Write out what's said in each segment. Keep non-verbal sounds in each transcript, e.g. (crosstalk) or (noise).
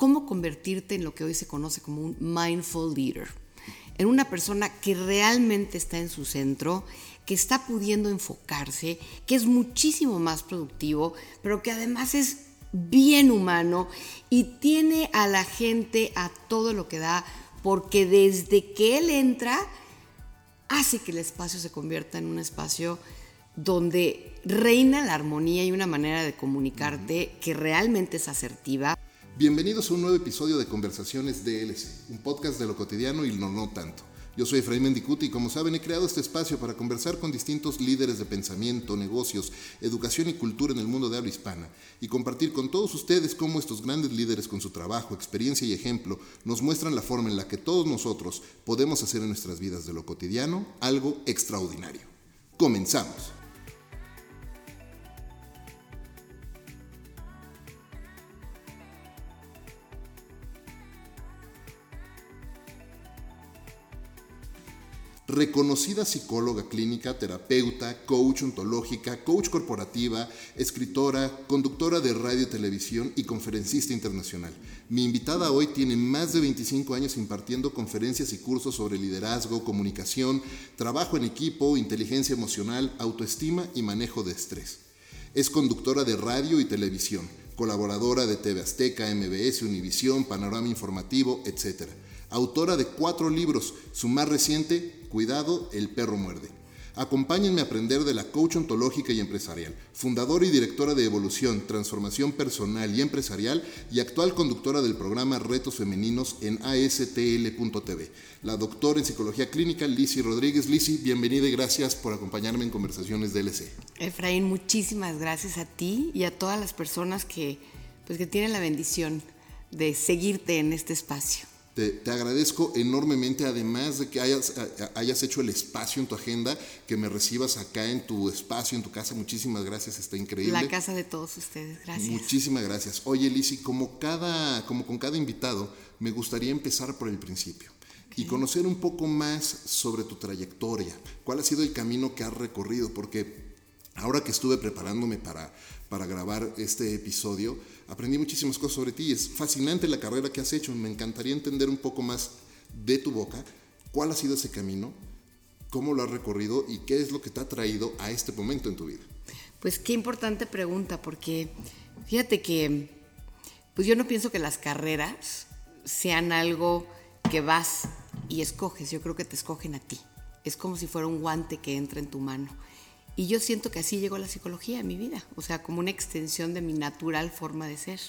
cómo convertirte en lo que hoy se conoce como un mindful leader, en una persona que realmente está en su centro, que está pudiendo enfocarse, que es muchísimo más productivo, pero que además es bien humano y tiene a la gente a todo lo que da, porque desde que él entra, hace que el espacio se convierta en un espacio donde reina la armonía y una manera de comunicarte que realmente es asertiva. Bienvenidos a un nuevo episodio de Conversaciones DLC, un podcast de lo cotidiano y no no tanto. Yo soy Efraín Mendicuti y como saben he creado este espacio para conversar con distintos líderes de pensamiento, negocios, educación y cultura en el mundo de habla hispana y compartir con todos ustedes cómo estos grandes líderes con su trabajo, experiencia y ejemplo nos muestran la forma en la que todos nosotros podemos hacer en nuestras vidas de lo cotidiano algo extraordinario. Comenzamos. Reconocida psicóloga clínica, terapeuta, coach ontológica, coach corporativa, escritora, conductora de radio y televisión y conferencista internacional. Mi invitada hoy tiene más de 25 años impartiendo conferencias y cursos sobre liderazgo, comunicación, trabajo en equipo, inteligencia emocional, autoestima y manejo de estrés. Es conductora de radio y televisión, colaboradora de TV Azteca, MBS, Univisión, Panorama Informativo, etc. Autora de cuatro libros, su más reciente, Cuidado, el perro muerde. Acompáñenme a aprender de la coach ontológica y empresarial, fundadora y directora de Evolución, Transformación Personal y Empresarial y actual conductora del programa Retos Femeninos en ASTL.tv. La doctora en Psicología Clínica, Lisi Rodríguez. Lisi, bienvenida y gracias por acompañarme en Conversaciones DLC. Efraín, muchísimas gracias a ti y a todas las personas que, pues, que tienen la bendición de seguirte en este espacio. Te, agradezco enormemente, además de que hayas, hayas, hecho el espacio en tu agenda, que me recibas acá en tu espacio, en tu casa. Muchísimas gracias, está increíble. La casa de todos ustedes, gracias. Muchísimas gracias. Oye, Lisi, como, cada, como con cada invitado, me gustaría empezar por el principio y conocer un poco más sobre tu trayectoria. ¿Cuál ha sido el camino que has recorrido? Porque ahora que estuve preparándome para, para grabar este episodio, aprendí muchísimas cosas sobre ti. Es fascinante la carrera que has hecho. Me encantaría entender un poco más de tu boca cuál ha sido ese camino, cómo lo has recorrido y qué es lo que te ha traído a este momento en tu vida. Pues qué importante pregunta, porque fíjate que pues yo no pienso que las carreras sean algo que vas y escoges. Yo creo que te escogen a ti. Es como si fuera un guante que entra en tu mano. Y yo siento que así llegó la psicología a mi vida, o sea, como una extensión de mi natural forma de ser.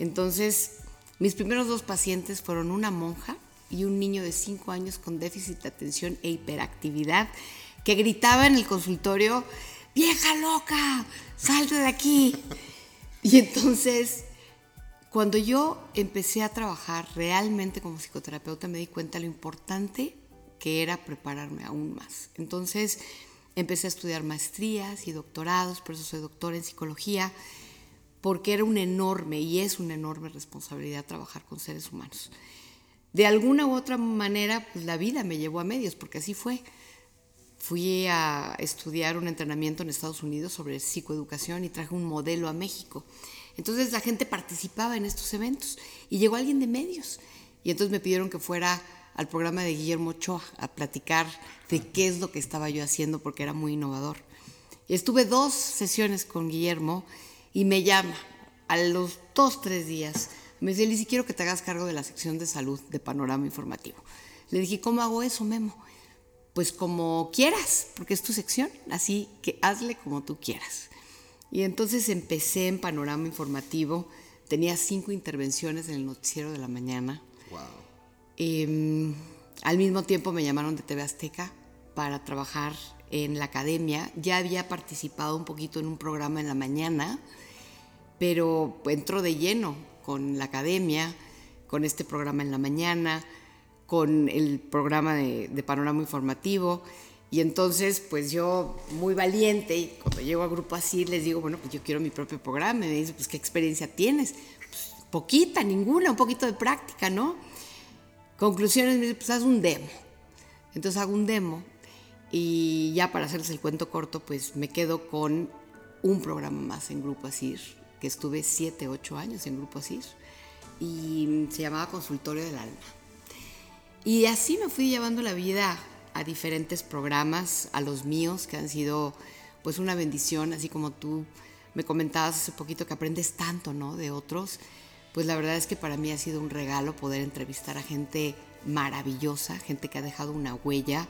Entonces, mis primeros dos pacientes fueron una monja y un niño de 5 años con déficit de atención e hiperactividad que gritaba en el consultorio, vieja loca, salte de aquí. (laughs) Y entonces, cuando yo empecé a trabajar realmente como psicoterapeuta, me di cuenta lo importante que era prepararme aún más. Entonces, Empecé a estudiar maestrías y doctorados, por eso soy doctora en psicología, porque era una enorme y es una enorme responsabilidad trabajar con seres humanos. De alguna u otra manera, pues la vida me llevó a medios, porque así fue. Fui a estudiar un entrenamiento en Estados Unidos sobre psicoeducación y traje un modelo a México. Entonces la gente participaba en estos eventos y llegó alguien de medios. Y entonces me pidieron que fuera al programa de Guillermo Ochoa a platicar de qué es lo que estaba yo haciendo porque era muy innovador. Estuve dos sesiones con Guillermo y me llama a los dos, tres días. Me dice, Lizy, quiero que te hagas cargo de la sección de salud de Panorama Informativo. Le dije, ¿cómo hago eso, Memo? Pues como quieras, porque es tu sección, así que hazle como tú quieras. Y entonces empecé en Panorama Informativo, tenía cinco intervenciones en el noticiero de la mañana. Wow Em, al mismo tiempo me llamaron de TV Azteca para trabajar en la academia. Ya había participado un poquito en un programa en la mañana, pero entró de lleno con la academia, con este programa en la mañana, con el programa de, panorama informativo. Y entonces, pues yo, muy valiente, y cuando llego a Grupo Así, les digo, bueno, pues yo quiero mi propio programa. Y me dice, pues, ¿qué experiencia tienes? Pues, poquita, ninguna, un poquito de práctica, ¿no? Conclusiones, me dice, pues haz un demo. Entonces hago un demo y ya para hacerles el cuento corto, pues me quedo con un programa más en Grupo Asir, que estuve 7, 8 años en Grupo Asir. y se llamaba Consultorio del Alma. Y así me fui llevando la vida a diferentes programas, a los míos, que han sido pues una bendición, así como tú me comentabas hace poquito que aprendes tanto, ¿no? De otros. Pues la verdad es que para mí ha sido un regalo poder entrevistar a gente maravillosa, gente que ha dejado una huella,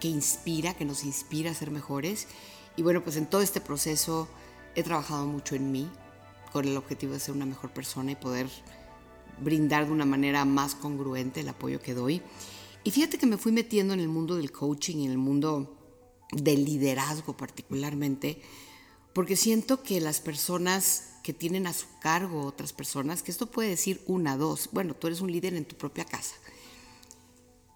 que inspira, que nos inspira a ser mejores. Y bueno, pues en todo este proceso he trabajado mucho en mí, con el objetivo de ser una mejor persona y poder brindar de una manera más congruente el apoyo que doy. Y fíjate que me fui metiendo en el mundo del coaching en el mundo del liderazgo particularmente, porque siento que las personas que tienen a su cargo otras personas, que esto puede decir una, dos, bueno, tú eres un líder en tu propia casa,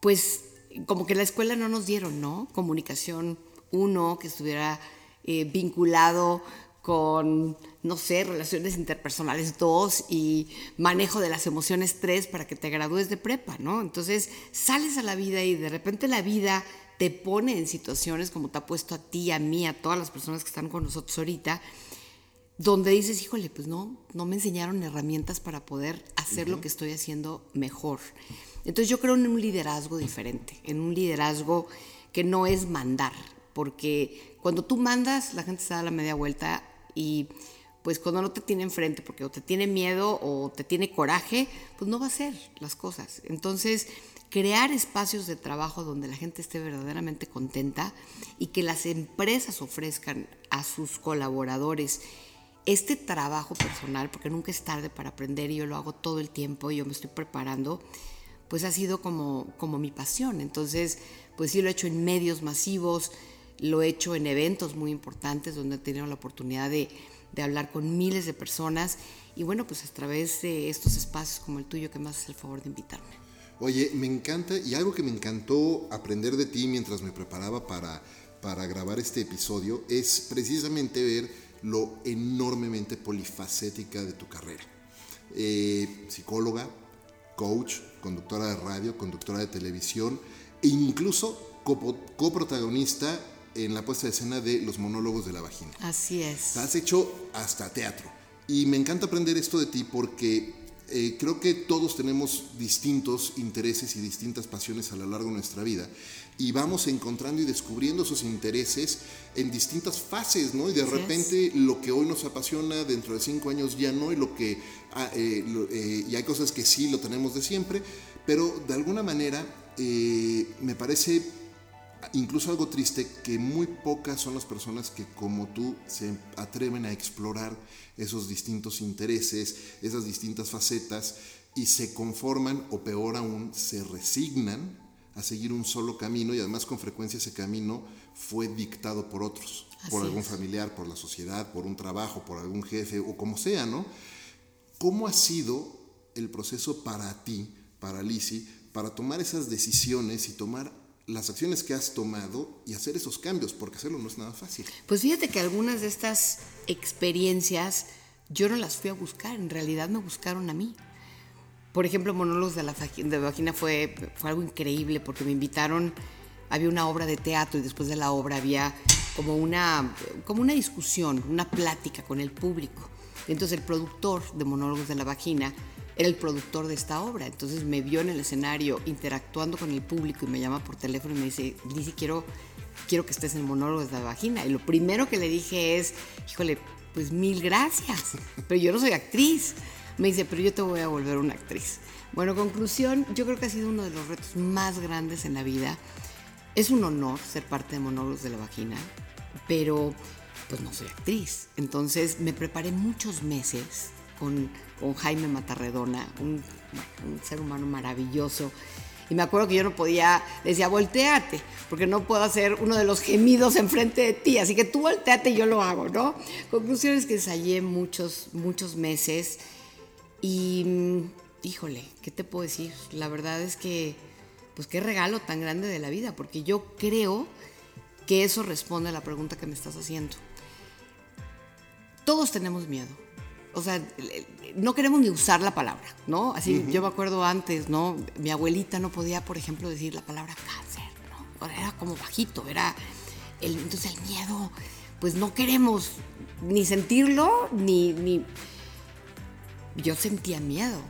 pues como que la escuela no nos dieron, ¿no? Comunicación uno, que estuviera eh, vinculado con, no sé, relaciones interpersonales dos y manejo de las emociones tres para que te gradúes de prepa, ¿no? Entonces sales a la vida y de repente la vida te pone en situaciones como te ha puesto a ti, a mí, a todas las personas que están con nosotros ahorita, donde dices, híjole, pues no, no me enseñaron herramientas para poder hacer lo que estoy haciendo mejor. Entonces yo creo en un liderazgo diferente, en un liderazgo que no es mandar, porque cuando tú mandas, la gente se da la media vuelta y pues cuando no te tiene enfrente, porque o te tiene miedo o te tiene coraje, pues no va a hacer las cosas. Entonces, crear espacios de trabajo donde la gente esté verdaderamente contenta y que las empresas ofrezcan a sus colaboradores este trabajo personal, porque nunca es tarde para aprender y yo lo hago todo el tiempo y yo me estoy preparando, pues ha sido como, como mi pasión. Entonces, pues sí lo he hecho en medios masivos, lo he hecho en eventos muy importantes donde he tenido la oportunidad de, de hablar con miles de personas y bueno, pues a través de estos espacios como el tuyo que me haces el favor de invitarme. Oye, me encanta y algo que me encantó aprender de ti mientras me preparaba para, para grabar este episodio es precisamente ver lo enormemente polifacética de tu carrera. Eh, psicóloga, coach, conductora de radio, conductora de televisión e incluso coprotagonista en la puesta de escena de Los monólogos de la vagina. Así es. Has hecho hasta teatro. Y me encanta aprender esto de ti porque eh, creo que todos tenemos distintos intereses y distintas pasiones a lo largo de nuestra vida y vamos encontrando y descubriendo esos intereses en distintas fases, ¿no? Y de repente lo que hoy nos apasiona dentro de cinco años ya no y lo que ah, eh, eh, y hay cosas que sí lo tenemos de siempre, pero de alguna manera me parece incluso algo triste que muy pocas son las personas que como tú se atreven a explorar esos distintos intereses, esas distintas facetas y se conforman o peor aún se resignan a seguir un solo camino y además con frecuencia ese camino fue dictado por otros, por algún familiar, por la sociedad, por un trabajo, por algún jefe o como sea, ¿no? ¿Cómo ha sido el proceso para ti, para Lisi, para tomar esas decisiones y tomar las acciones que has tomado y hacer esos cambios, porque hacerlo no es nada fácil. Pues fíjate que algunas de estas experiencias yo no las fui a buscar, en realidad me buscaron a mí. Por ejemplo, Monólogos de la de Vagina fue, fue algo increíble porque me invitaron, había una obra de teatro y después de la obra había como una, como una discusión, una plática con el público. Entonces el productor de Monólogos de la Vagina era el productor de esta obra. Entonces me vio en el escenario interactuando con el público y me llama por teléfono y me dice, Lizzie, quiero, quiero que estés en monólogo de la vagina. Y lo primero que le dije es, híjole, pues mil gracias, pero yo no soy actriz. Me dice, pero yo te voy a volver una actriz. Bueno, conclusión, yo creo que ha sido uno de los retos más grandes en la vida. Es un honor ser parte de Monólogos de la Vagina, pero pues no soy actriz. Entonces me preparé muchos meses con, Jaime Matarredona, un, ser humano maravilloso. Y me acuerdo que yo no podía, decía, volteate, porque no puedo hacer uno de los gemidos enfrente de ti, así que tú volteate y yo lo hago, ¿no? Conclusión es que ensayé muchos, muchos meses y, mm, híjole, ¿qué te puedo decir? La verdad es que, pues qué regalo tan grande de la vida, porque yo creo que eso responde a la pregunta que me estás haciendo. Todos tenemos miedo, o sea, no queremos ni usar la palabra, ¿no? Así, yo me acuerdo antes, ¿no? Mi abuelita no podía, por ejemplo, decir la palabra cáncer, ¿no? Era como bajito, era... El, entonces el miedo, pues no queremos ni sentirlo, ni, ni... Yo sentía miedo,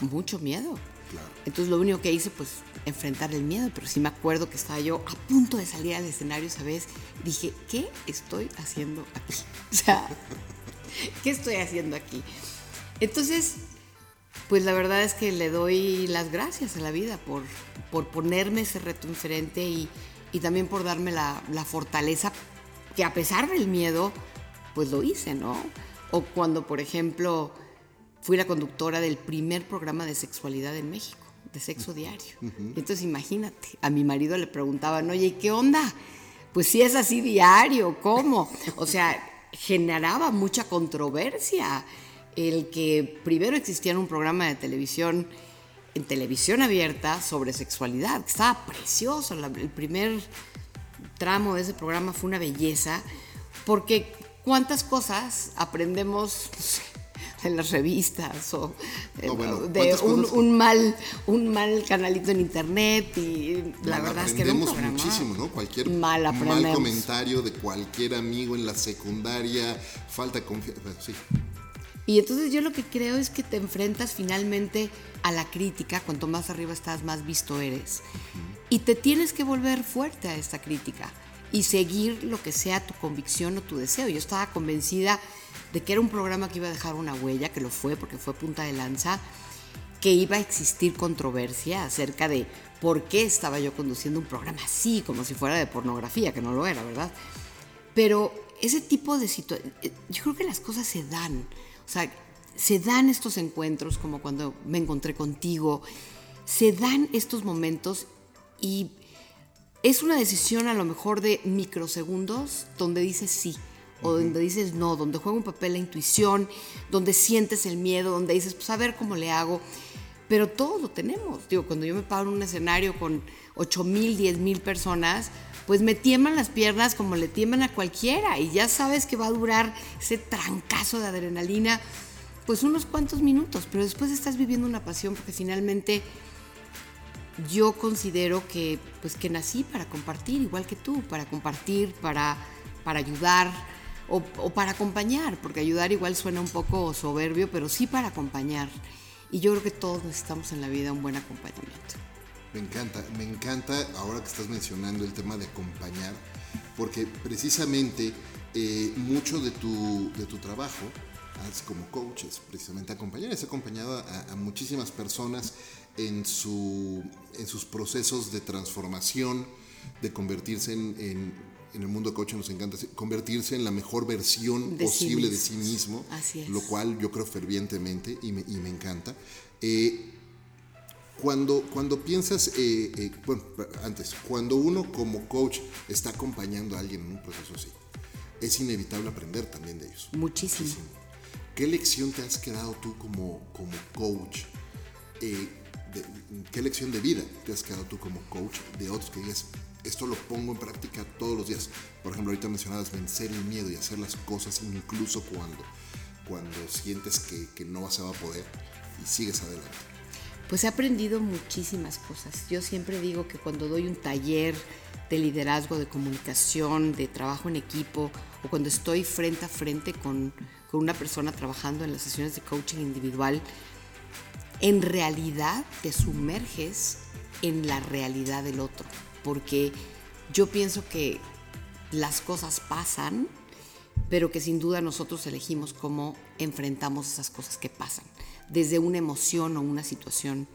mucho miedo. Claro. Entonces lo único que hice, pues, enfrentar el miedo, pero sí me acuerdo que estaba yo a punto de salir al escenario esa vez. Dije, ¿qué estoy haciendo aquí? (laughs) O sea, ¿qué estoy haciendo aquí? Entonces, pues la verdad es que le doy las gracias a la vida por, por ponerme ese reto enfrente y, y también por darme la, la fortaleza que a pesar del miedo, pues lo hice, ¿no? O cuando, por ejemplo, fui la conductora del primer programa de sexualidad en México, de sexo diario. Entonces imagínate, a mi marido le preguntaban, oye, ¿qué onda? Pues si es así diario, ¿cómo? O sea, generaba mucha controversia el que primero existiera un programa de televisión en televisión abierta sobre sexualidad, que estaba precioso, la- el primer tramo de ese programa fue una belleza, porque cuántas cosas aprendemos en las revistas o No, bueno, de ¿cuántas un, un mal un mal canalito en internet y la Mal verdad es que era un aprendemos programa muchísimo, ¿no? Cualquier mal mal comentario de cualquier amigo en la secundaria, falta de confianza. Sí, Y entonces yo lo que creo es que te enfrentas finalmente a la crítica, cuanto más arriba estás, más visto eres. Y te tienes que volver fuerte a esta crítica y seguir lo que sea tu convicción o tu deseo. Yo estaba convencida de que era un programa que iba a dejar una huella, que lo fue porque fue punta de lanza, que iba a existir controversia acerca de por qué estaba yo conduciendo un programa así, como si fuera de pornografía, que no lo era, ¿verdad? Pero ese tipo de situaciones, yo creo que las cosas se dan. O sea, se dan estos encuentros como cuando me encontré contigo, se dan estos momentos y es una decisión a lo mejor de microsegundos donde dices sí o donde dices no, donde juega un papel la intuición, donde sientes el miedo, donde dices, pues a ver cómo le hago. Pero todos lo tenemos. Digo, cuando yo me paro en un escenario con 8 mil, 10 mil personas, pues me tiemblan las piernas como le tiemblan a cualquiera y ya sabes que va a durar ese trancazo de adrenalina pues unos cuantos minutos, pero después estás viviendo una pasión porque finalmente yo considero que pues que nací para compartir igual que tú, para compartir, para, para ayudar o, o para acompañar, porque ayudar igual suena un poco soberbio, pero sí para acompañar. Y yo creo que todos necesitamos en la vida un buen acompañamiento. me encanta, me encanta ahora que estás mencionando el tema de acompañar, porque precisamente eh, mucho de tu, de tu trabajo haz como coach es precisamente acompañar, has acompañado a, a muchísimas personas en, su, en sus procesos de transformación, de convertirse en, en- en el mundo de coaching nos encanta convertirse en la mejor versión De sí posible de sí mismo, Así es. lo cual yo creo fervientemente y me, y me encanta. Eh, cuando, cuando piensas, eh, eh, bueno, antes, cuando uno como coach está acompañando a alguien en un proceso así, es inevitable aprender también de ellos. Muchísimo. ¿Qué lección te has quedado tú como, como coach? De- ¿Qué lección de vida te has quedado tú como coach de otros que digas, esto lo pongo en práctica todos los días? Por ejemplo, ahorita mencionabas vencer el miedo y hacer las cosas incluso cuando, cuando sientes que, que no se va a poder y sigues adelante. Pues he aprendido muchísimas cosas. Yo siempre digo que cuando doy un taller de liderazgo, de comunicación, de trabajo en equipo, o cuando estoy frente a frente con, con una persona trabajando en las sesiones de coaching individual, en realidad te sumerges en la realidad del otro. Porque yo pienso que las cosas pasan, pero que sin duda nosotros elegimos cómo enfrentamos esas cosas que pasan, desde una emoción o una situación.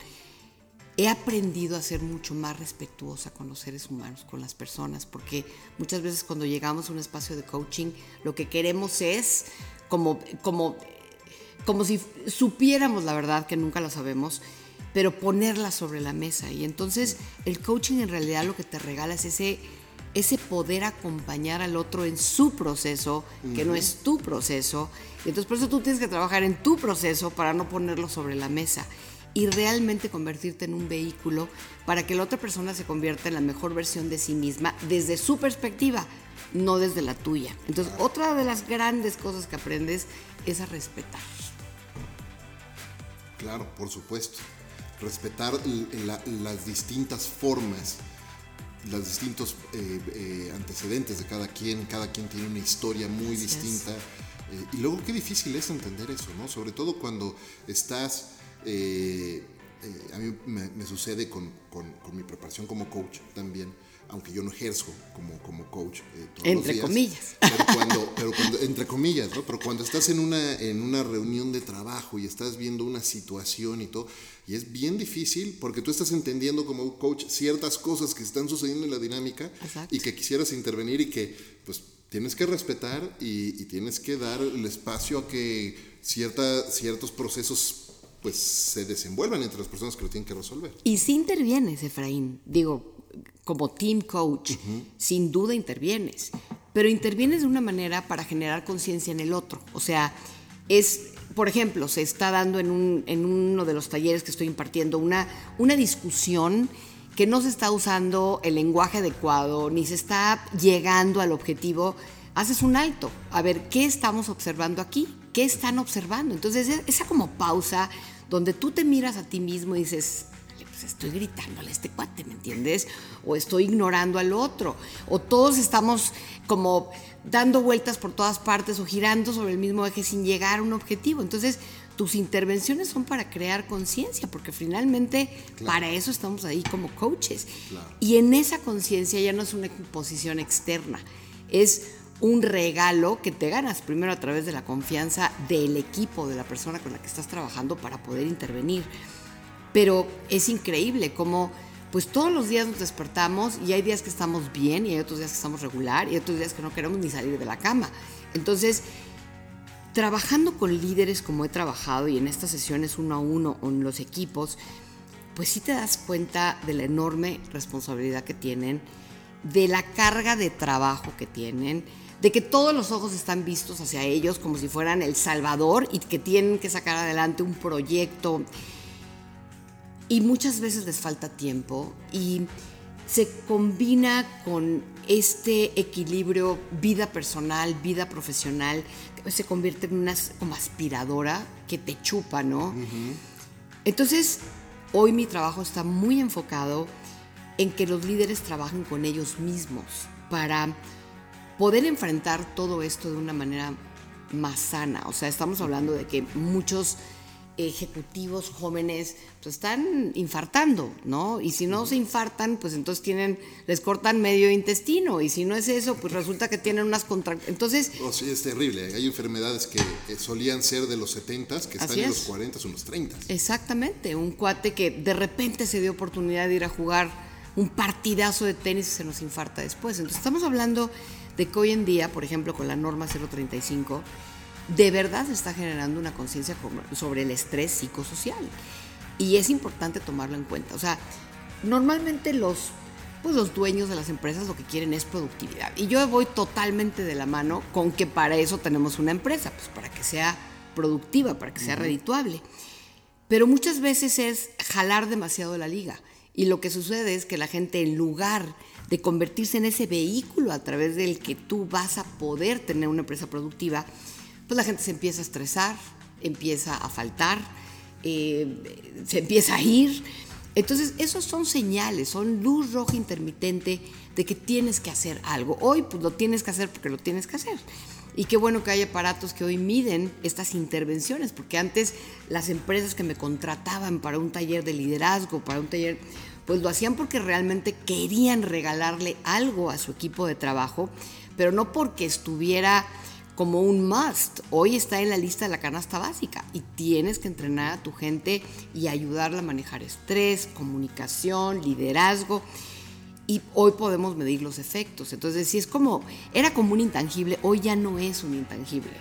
He aprendido a ser mucho más respetuosa con los seres humanos, con las personas, porque muchas veces cuando llegamos a un espacio de coaching, lo que queremos es como, como, como si supiéramos la verdad, que nunca la sabemos, pero ponerla sobre la mesa. Y entonces el coaching en realidad lo que te regala es ese, ese poder acompañar al otro en su proceso, que no es tu proceso. Y entonces por eso tú tienes que trabajar en tu proceso para no ponerlo sobre la mesa y realmente convertirte en un vehículo para que la otra persona se convierta en la mejor versión de sí misma desde su perspectiva, no desde la tuya. Entonces, otra de las grandes cosas que aprendes es a respetar. Claro, por supuesto. Respetar la- las distintas formas, los distintos eh, eh, antecedentes de cada quien. Cada quien tiene una historia muy Así distinta. Eh, y luego qué difícil es entender eso, ¿no? Sobre todo cuando estás eh, a mí me, sucede con, mi preparación como coach también, aunque yo no ejerzo como, como coach eh, entre comillas. (laughs) Pero cuando, pero cuando, entre comillas, ¿no? Pero cuando estás en una, en una reunión de trabajo y estás viendo una situación y todo, y es bien difícil porque tú estás entendiendo como coach ciertas cosas que están sucediendo en la dinámica y que quisieras intervenir y que pues tienes que respetar y, tienes que dar el espacio a que cierta, ciertos procesos pues se desenvuelvan entre las personas que lo tienen que resolver. Y si intervienes, Efraín, digo, como team coach, sin duda intervienes, pero intervienes de una manera para generar conciencia en el otro. O sea, es, por ejemplo, se está dando en, un, en uno de los talleres que estoy impartiendo una, una discusión que no se está usando el lenguaje adecuado, ni se está llegando al objetivo, haces un alto. A ver, ¿qué estamos observando aquí? ¿Qué están observando? Entonces, esa como pausa donde tú te miras a ti mismo y dices, pues, estoy gritándole a este cuate, ¿me entiendes? O estoy ignorando al otro. O todos estamos como dando vueltas por todas partes o girando sobre el mismo eje sin llegar a un objetivo. Entonces, tus intervenciones son para crear conciencia, porque finalmente para eso estamos ahí como coaches. Y en esa conciencia ya no es una imposición externa, es un regalo que te ganas primero a través de la confianza del equipo, de la persona con la que estás trabajando para poder intervenir. Pero es increíble cómo pues todos los días nos despertamos y hay días que estamos bien y hay otros días que estamos regular y hay otros días que no queremos ni salir de la cama. Entonces, trabajando con líderes como he trabajado y en estas sesiones uno a uno o en los equipos, pues sí te das cuenta de la enorme responsabilidad que tienen, de la carga de trabajo que tienen, de que todos los ojos están vistos hacia ellos como si fueran el Salvador y que tienen que sacar adelante un proyecto y muchas veces les falta tiempo y se combina con este equilibrio vida personal, vida profesional, se convierte en una como aspiradora que te chupa, ¿no? Entonces, hoy mi trabajo está muy enfocado en que los líderes trabajen con ellos mismos para poder enfrentar todo esto de una manera más sana. O sea, estamos hablando de que muchos ejecutivos jóvenes pues están infartando, ¿no? Y si no se infartan, pues entonces tienen, les cortan medio intestino, y si no es eso, pues resulta que tienen unas contra... Entonces... Sí, es terrible. Hay enfermedades que solían ser de los 70, que están en los 40 o los 30. Exactamente, un cuate que de repente se dio oportunidad de ir a jugar un partidazo de tenis y se nos infarta después. Entonces estamos hablando de que hoy en día, por ejemplo, con la norma 035, de verdad se está generando una conciencia sobre el estrés psicosocial. Y es importante tomarlo en cuenta. O sea, normalmente los, pues los dueños de las empresas lo que quieren es productividad. Y yo voy totalmente de la mano con que para eso tenemos una empresa, pues para que sea productiva, para que sea redituable. Pero muchas veces es jalar demasiado la liga. Y lo que sucede es que la gente, en lugar de convertirse en ese vehículo a través del que tú vas a poder tener una empresa productiva, pues la gente se empieza a estresar, empieza a faltar, eh, se empieza a ir. Entonces, esos son señales, son luz roja intermitente de que tienes que hacer algo. Hoy, pues lo tienes que hacer porque lo tienes que hacer. Y qué bueno que hay aparatos que hoy miden estas intervenciones, porque antes las empresas que me contrataban para un taller de liderazgo, para un taller, pues lo hacían porque realmente querían regalarle algo a su equipo de trabajo, pero no porque estuviera como un must. Hoy está en la lista de la canasta básica y tienes que entrenar a tu gente y ayudarla a manejar estrés, comunicación, liderazgo. Y hoy podemos medir los efectos. Entonces, si es como, era como un intangible, hoy ya no es un intangible.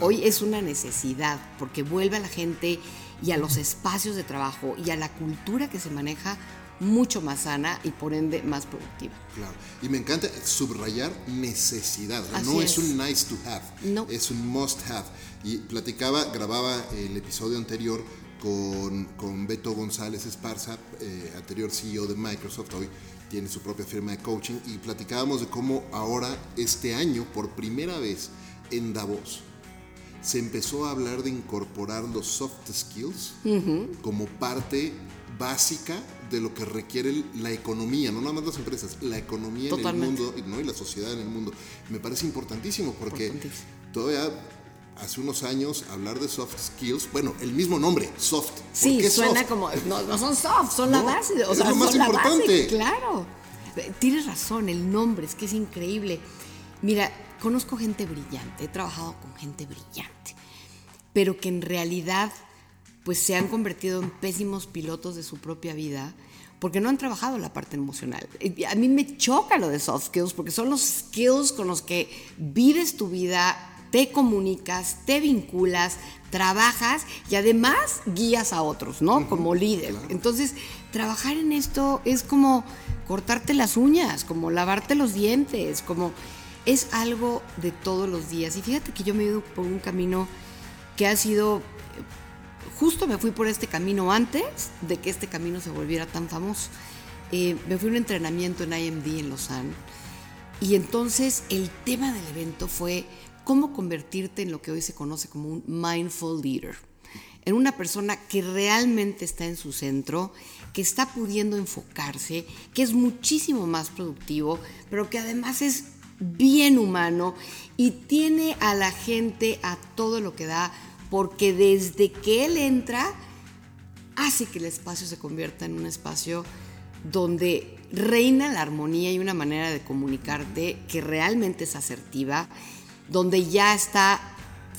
Hoy es una necesidad porque vuelve a la gente y a los espacios de trabajo y a la cultura que se maneja mucho más sana y por ende más productiva. Claro. Y me encanta subrayar necesidad. no es. un nice to have, no. es un must have. Y platicaba, grababa el episodio anterior con, con Beto González Esparza, eh, anterior CEO de Microsoft, hoy tiene su propia firma de coaching, y platicábamos de cómo ahora, este año, por primera vez en Davos, se empezó a hablar de incorporar los soft skills como parte básica de lo que requiere la economía, no nada más las empresas, la economía en el mundo ¿no? y la sociedad en el mundo. Me parece importantísimo porque todavía hace unos años hablar de soft skills, bueno, el mismo nombre, soft. ¿Por Sí, qué suena soft? como, no, no (laughs) son soft, son la base. O es sea, lo más son la base, importante. claro. Tienes razón, el nombre, es que es increíble. Mira, conozco gente brillante, he trabajado con gente brillante, pero que en realidad pues se han convertido en pésimos pilotos de su propia vida porque no han trabajado la parte emocional. A mí me choca lo de soft skills porque son los skills con los que vives tu vida, te comunicas, te vinculas, trabajas y además guías a otros, ¿no? Como líder. Entonces, trabajar en esto es como cortarte las uñas, como lavarte los dientes, como es algo de todos los días. Y fíjate que yo me he ido por un camino que ha sido justo me fui por este camino antes de que este camino se volviera tan famoso. Eh, me fui a un entrenamiento en IMD en Lausanne y entonces el tema del evento fue cómo convertirte en lo que hoy se conoce como un mindful leader, en una persona que realmente está en su centro, que está pudiendo enfocarse, que es muchísimo más productivo, pero que además es bien humano y tiene a la gente a todo lo que da, porque desde que él entra, hace que el espacio se convierta en un espacio donde reina la armonía y una manera de comunicarte que realmente es asertiva, donde ya está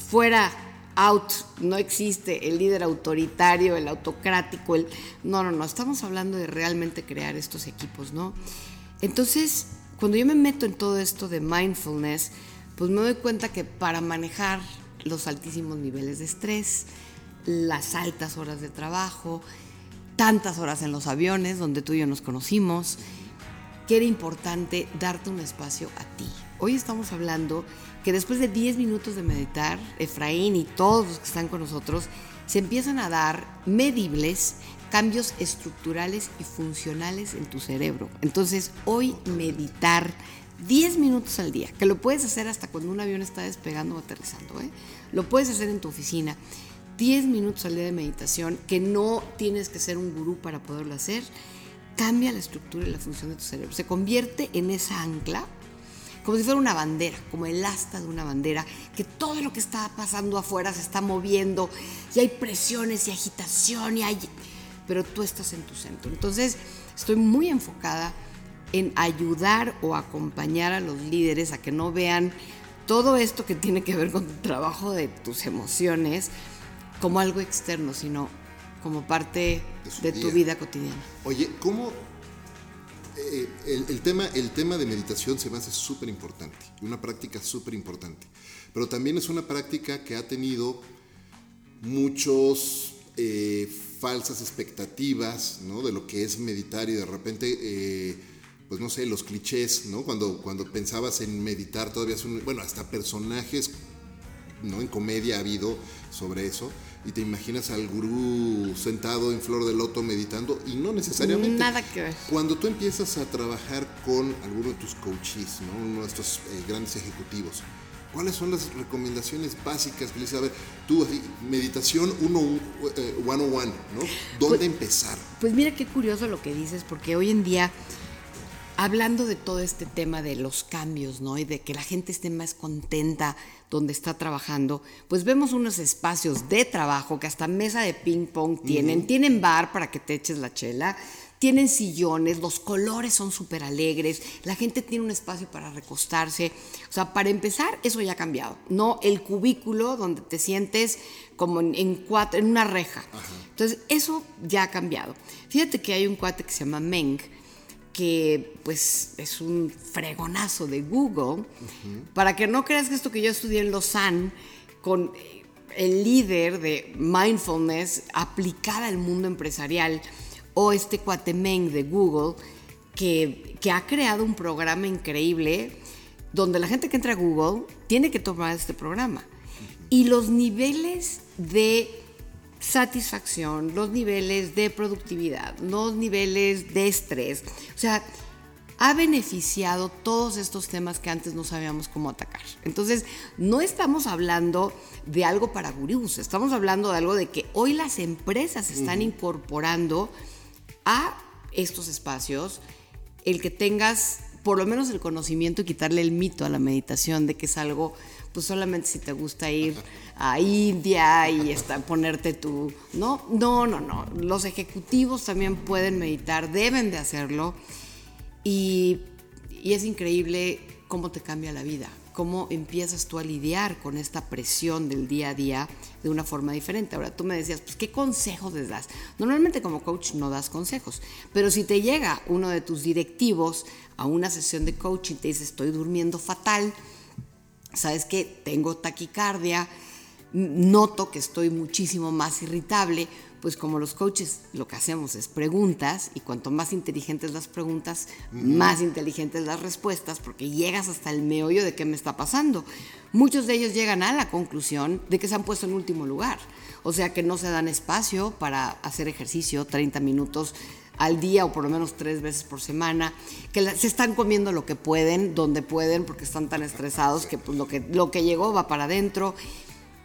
fuera, out, no existe el líder autoritario, el autocrático, el... No, no, no, estamos hablando de realmente crear estos equipos, ¿no? Entonces, cuando yo me meto en todo esto de mindfulness, pues me doy cuenta que para manejar los altísimos niveles de estrés, las altas horas de trabajo, tantas horas en los aviones donde tú y yo nos conocimos, que era importante darte un espacio a ti. Hoy estamos hablando que después de 10 minutos de meditar, Efraín y todos los que están con nosotros, se empiezan a dar medibles cambios estructurales y funcionales en tu cerebro. Entonces, hoy meditar 10 minutos al día, que lo puedes hacer hasta cuando un avión está despegando o aterrizando, ¿eh? lo puedes hacer en tu oficina. 10 minutos al día de meditación, que no tienes que ser un gurú para poderlo hacer, cambia la estructura y la función de tu cerebro. Se convierte en esa ancla, como si fuera una bandera, como el asta de una bandera, que todo lo que está pasando afuera se está moviendo y hay presiones y agitación y hay... Pero tú estás en tu centro. Entonces, estoy muy enfocada en ayudar o acompañar a los líderes a que no vean todo esto que tiene que ver con tu trabajo de tus emociones como algo externo, sino como parte De tu vida cotidiana. Oye, ¿cómo eh, el, el tema, el tema de meditación se me hace súper importante, una práctica súper importante, pero también es una práctica que ha tenido muchos eh, falsas expectativas ¿no? de lo que es meditar y de repente, eh, pues no sé, los clichés, ¿no? Cuando, cuando pensabas en meditar todavía son, bueno, hasta personajes ¿no? En comedia ha habido sobre eso. Y te imaginas al gurú sentado en flor de loto meditando y no necesariamente. Nada que ver. Cuando tú empiezas a trabajar con alguno de tus coaches, ¿no? uno de estos eh, grandes ejecutivos, ¿cuáles son las recomendaciones básicas que dices? A ver, tú, así, meditación 101, eh, 101, ¿no? ¿Dónde Pues- empezar? Pues mira qué curioso lo que dices, porque hoy en día, hablando de todo este tema de los cambios, ¿no? Y de que la gente esté más contenta donde está trabajando, pues vemos unos espacios de trabajo que hasta mesa de ping pong tienen, tienen bar para que te eches la chela, tienen sillones, los colores son súper alegres, la gente tiene un espacio para recostarse. O sea, para empezar, eso ya ha cambiado. No el cubículo donde te sientes como en, en cuatro, en una reja. Entonces, eso ya ha cambiado. Fíjate que hay un cuate que se llama Meng, que pues es un fregonazo de Google, para que no creas que esto que yo estudié en Lausanne con eh, el líder de mindfulness aplicada al mundo empresarial, o este cuate Meng de Google, que, que ha creado un programa increíble donde la gente que entra a Google tiene que tomar este programa. Y los niveles de satisfacción, los niveles de productividad, los niveles de estrés. O sea, ha beneficiado todos estos temas que antes no sabíamos cómo atacar. Entonces, no estamos hablando de algo para gurús, estamos hablando de algo de que hoy las empresas están incorporando a estos espacios el que tengas por lo menos el conocimiento y quitarle el mito a la meditación de que es algo, pues solamente si te gusta ir a India y está, ponerte tu... No, no, no, no. Los ejecutivos también pueden meditar, deben de hacerlo. Y, y es increíble cómo te cambia la vida cómo empiezas tú a lidiar con esta presión del día a día de una forma diferente. Ahora tú me decías, pues, ¿qué consejos les das? Normalmente como coach no das consejos, pero si te llega uno de tus directivos a una sesión de coaching y te dice, estoy durmiendo fatal, sabes que tengo taquicardia, noto que estoy muchísimo más irritable, pues como los coaches lo que hacemos es preguntas y cuanto más inteligentes las preguntas, más inteligentes las respuestas, porque llegas hasta el meollo de qué me está pasando. Muchos de ellos llegan a la conclusión de que se han puesto en último lugar, o sea que no se dan espacio para hacer ejercicio 30 minutos al día o por lo menos tres veces por semana, que se están comiendo lo que pueden, donde pueden, porque están tan estresados que pues, lo que lo que llegó va para adentro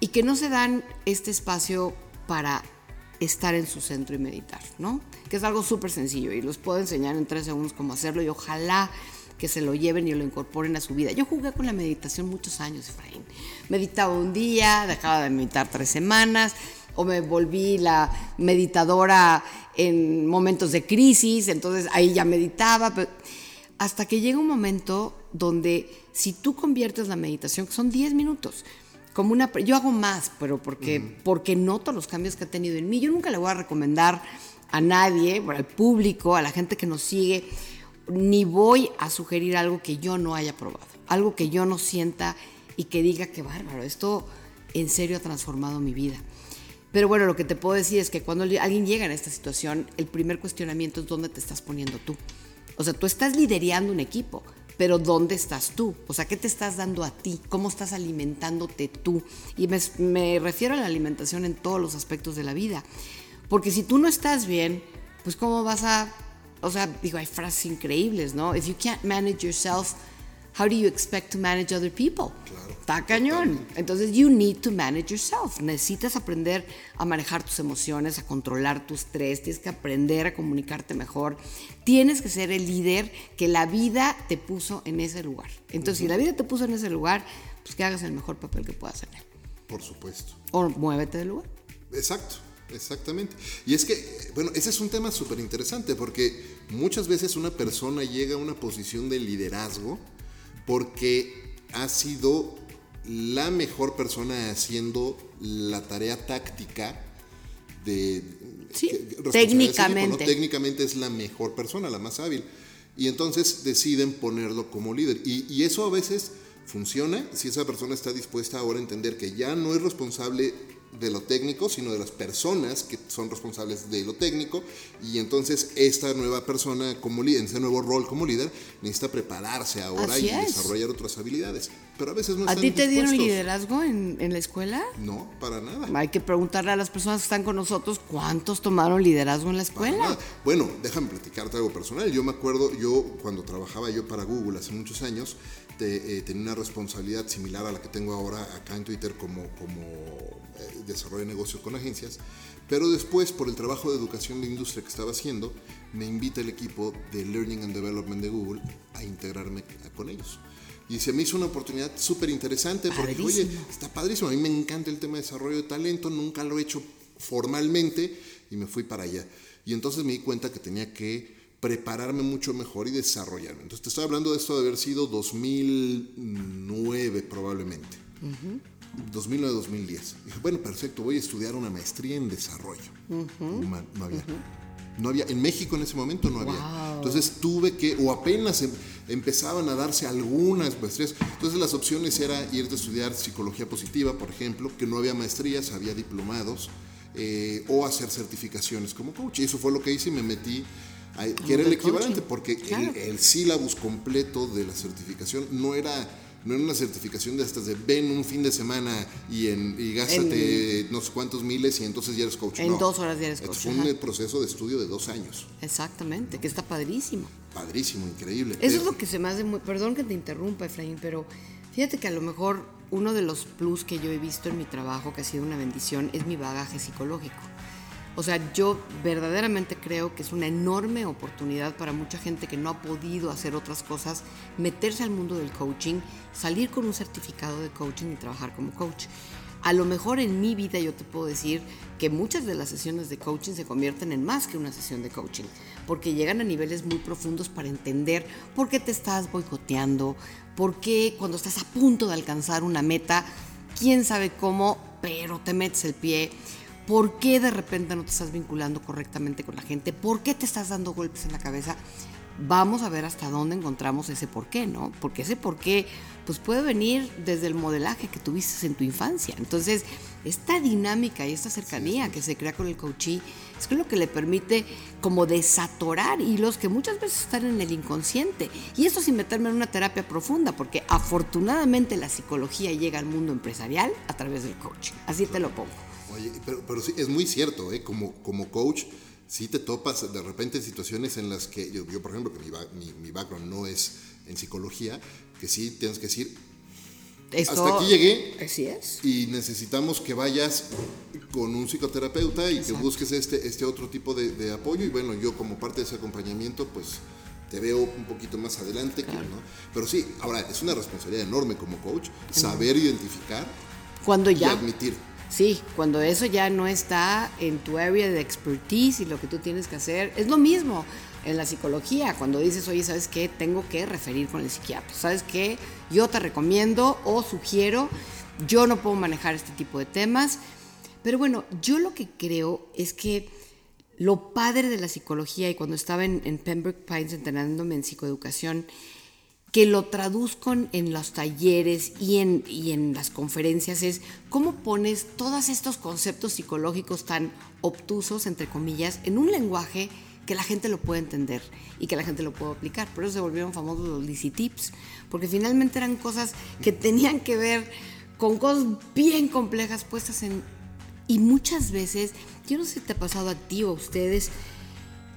y que no se dan este espacio para estar en su centro y meditar, ¿no? Que es algo súper sencillo y los puedo enseñar en tres segundos cómo hacerlo y ojalá que se lo lleven y lo incorporen a su vida. Yo jugué con la meditación muchos años, Efraín. Meditaba un día, dejaba de meditar tres semanas, o me volví la meditadora en momentos de crisis, entonces ahí ya meditaba, hasta que llega un momento donde si tú conviertes la meditación, que son 10 minutos, como una... Yo hago más, pero porque, porque noto los cambios que ha tenido en mí. Yo nunca le voy a recomendar a nadie, al público, a la gente que nos sigue, ni voy a sugerir algo que yo no haya probado, algo que yo no sienta y que diga que bárbaro, esto en serio ha transformado mi vida. Pero bueno, lo que te puedo decir es que cuando alguien llega en esta situación, el primer cuestionamiento es dónde te estás poniendo tú. O sea, tú estás liderando un equipo, pero ¿dónde estás tú? O sea, ¿qué te estás dando a ti? ¿Cómo estás alimentándote tú? Y me, refiero a la alimentación en todos los aspectos de la vida. Porque si tú no estás bien, pues ¿cómo vas a... O sea, digo, hay frases increíbles, ¿no? If you can't manage yourself, how do you expect to manage other people? Claro. Está cañón. Entonces, you need to manage yourself. Necesitas aprender a manejar tus emociones, a controlar tu estrés, tienes que aprender a comunicarte mejor. Tienes que ser el líder que la vida te puso en ese lugar. Entonces, si la vida te puso en ese lugar, pues que hagas el mejor papel que puedas hacer. Por supuesto. O muévete del lugar. Exacto. Exactamente. Y es que, bueno, ese es un tema súper interesante porque muchas veces una persona llega a una posición de liderazgo porque ha sido la mejor persona haciendo la tarea táctica de... Sí, técnicamente. Técnicamente es la mejor persona, la más hábil. Y entonces deciden ponerlo como líder. Y, y eso a veces funciona si esa persona está dispuesta ahora a entender que ya no es responsable de lo técnico, sino de las personas que son responsables de lo técnico. Y entonces esta nueva persona, como líder, en ese nuevo rol como líder, necesita prepararse ahora y desarrollar otras habilidades. Pero a veces no ¿A ti te dieron liderazgo en, en, la escuela? No, para nada. Hay que preguntarle a las personas que están con nosotros cuántos tomaron liderazgo en la escuela. Bueno, déjame platicarte algo personal. Yo me acuerdo, yo cuando trabajaba yo para Google hace muchos años, te, eh, tenía una responsabilidad similar a la que tengo ahora acá en Twitter como, como eh, desarrollo de negocios con agencias, pero después por el trabajo de educación de industria que estaba haciendo, me invita el equipo de Learning and Development de Google a integrarme con ellos. Y se me hizo una oportunidad súper interesante porque, oye, está padrísimo, a mí me encanta el tema de desarrollo de talento, nunca lo he hecho formalmente y me fui para allá. Y entonces me di cuenta que tenía que prepararme mucho mejor y desarrollarme. Entonces te estoy hablando de esto de haber sido 2009 probablemente. 2009-2010. Dije, bueno, perfecto, voy a estudiar una maestría en desarrollo. no, había. No había, en México en ese momento no había. Entonces tuve que, o apenas em, empezaban a darse algunas maestrías. Entonces las opciones era irte a estudiar psicología positiva, por ejemplo, que no había maestrías, había diplomados, eh, o hacer certificaciones como coach. Y eso fue lo que hice y me metí que era el equivalente, porque el, el, sílabus completo de la certificación no era, no era una certificación de estas de ven un fin de semana y, en, y gástate no sé cuántos miles y entonces ya eres coach. En dos horas ya eres coach. Fue un proceso de estudio de dos años. Exactamente, que está padrísimo. Padrísimo, increíble. Eso es lo que se me hace muy... Perdón que te interrumpa, Efraín, pero fíjate que a lo mejor uno de los plus que yo he visto en mi trabajo, que ha sido una bendición, es mi bagaje psicológico O sea, yo verdaderamente creo que es una enorme oportunidad para mucha gente que no ha podido hacer otras cosas, meterse al mundo del coaching, salir con un certificado de coaching y trabajar como coach. A lo mejor en mi vida yo te puedo decir que muchas de las sesiones de coaching se convierten en más que una sesión de coaching, porque llegan a niveles muy profundos para entender por qué te estás boicoteando, por qué cuando estás a punto de alcanzar una meta, quién sabe cómo, pero te metes el pie ¿Por qué de repente no te estás vinculando correctamente con la gente? ¿Por qué te estás dando golpes en la cabeza? Vamos a ver hasta dónde encontramos ese por qué, ¿no? Porque ese por qué pues puede venir desde el modelaje que tuviste en tu infancia. Entonces, esta dinámica y esta cercanía que se crea con el coachí es lo que le permite como desatorar hilos que muchas veces están en el inconsciente. Y eso sin meterme en una terapia profunda, porque afortunadamente la psicología llega al mundo empresarial a través del coaching. Así te lo pongo. Oye, pero, pero sí, es muy cierto, ¿eh? como, como coach, sí te topas de repente en situaciones en las que, yo, por ejemplo, que mi, mi, background no es en psicología, que sí tienes que decir, hasta aquí llegué. Así es. Y necesitamos que vayas con un psicoterapeuta y que busques este, este otro tipo de, de, apoyo. Y bueno, yo como parte de ese acompañamiento, pues te veo un poquito más adelante. ¿no? Pero sí, ahora es una responsabilidad enorme como coach saber identificar Cuando ya. y admitir Sí, cuando eso ya no está en tu área de expertise y lo que tú tienes que hacer, es lo mismo en la psicología, cuando dices, oye, ¿sabes qué? Tengo que referir con el psiquiatra, ¿sabes qué? Yo te recomiendo o sugiero, yo no puedo manejar este tipo de temas, pero bueno, yo lo que creo es que lo padre de la psicología y cuando estaba en, en Pembroke Pines entrenándome en psicoeducación, que lo traduzco en los talleres y en, y en las conferencias es cómo pones todos estos conceptos psicológicos tan obtusos, entre comillas, en un lenguaje que la gente lo puede entender y que la gente lo puede aplicar. Por eso se volvieron famosos los Lizzy Tips, porque finalmente eran cosas que tenían que ver con cosas bien complejas puestas en... Y muchas veces, yo no sé si te ha pasado a ti o a ustedes,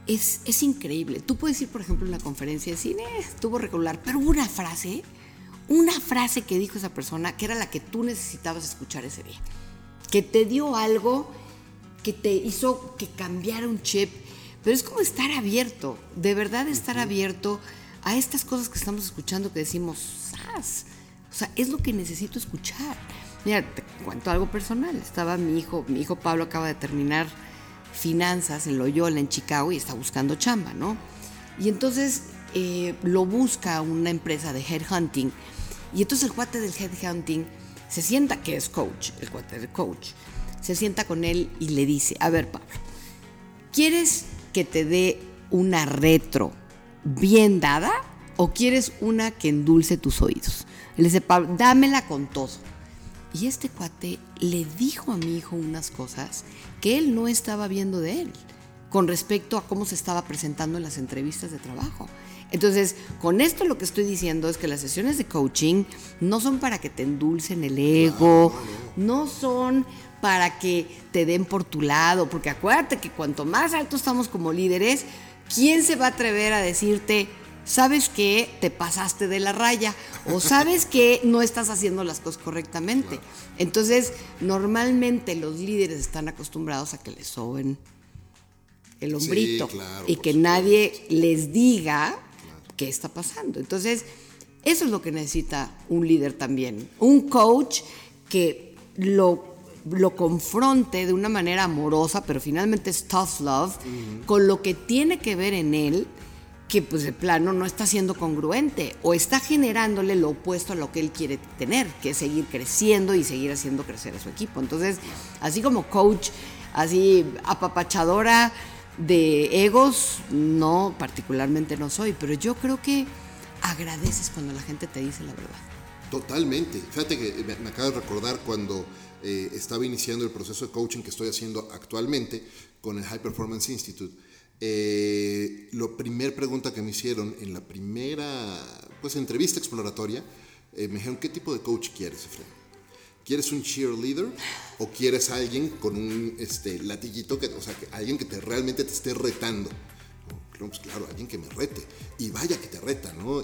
es, increíble. Tú puedes ir, por ejemplo, a una conferencia de cine, estuvo regular, pero una frase, una frase que dijo esa persona que era la que tú necesitabas escuchar ese día, que te dio algo que te hizo que cambiara un chip, pero es como estar abierto, de verdad estar abierto a estas cosas que estamos escuchando que decimos, ¡Sas! O sea, es lo que necesito escuchar. Mira, te cuento algo personal. Estaba mi hijo, mi hijo Pablo acaba de terminar finanzas en Loyola, en Chicago, y está buscando chamba, ¿no? Y entonces eh, lo busca una empresa de headhunting. Y entonces el cuate del headhunting se sienta, que es coach, el cuate del coach, se sienta con él y le dice, a ver Pablo, ¿quieres que te dé una retro bien dada o quieres una que endulce tus oídos? Le dice, Pablo, dámela con todo. Y este cuate le dijo a mi hijo unas cosas que él no estaba viendo de él con respecto a cómo se estaba presentando en las entrevistas de trabajo. Entonces, con esto lo que estoy diciendo es que las sesiones de coaching no son para que te endulcen el ego, no son para que te den por tu lado, porque acuérdate que cuanto más alto estamos como líderes, ¿quién se va a atrever a decirte, sabes que te pasaste de la raya o (laughs) sabes que no estás haciendo las cosas correctamente. Entonces, normalmente los líderes están acostumbrados a que les soben el hombrito y que nadie les diga qué está pasando. Entonces, eso es lo que necesita un líder también. Un coach que lo, lo confronte de una manera amorosa, pero finalmente es tough love, con lo que tiene que ver en él que pues de plano no está siendo congruente o está generándole lo opuesto a lo que él quiere tener, que es seguir creciendo y seguir haciendo crecer a su equipo. Entonces, así como coach, así apapachadora de egos, no, particularmente no soy, pero yo creo que agradeces cuando la gente te dice la verdad. Totalmente. Fíjate que me, acabo de recordar cuando eh, estaba iniciando el proceso de coaching que estoy haciendo actualmente con el High Performance Institute eh, la primera pregunta que me hicieron en la primera pues, entrevista exploratoria, eh, me dijeron, ¿qué tipo de coach quieres, Efraín? ¿Quieres un cheerleader o quieres alguien con un este, latiguito, que, o sea, alguien que te, realmente te esté retando? Pues, claro, alguien que me rete. Y vaya que te reta, ¿no?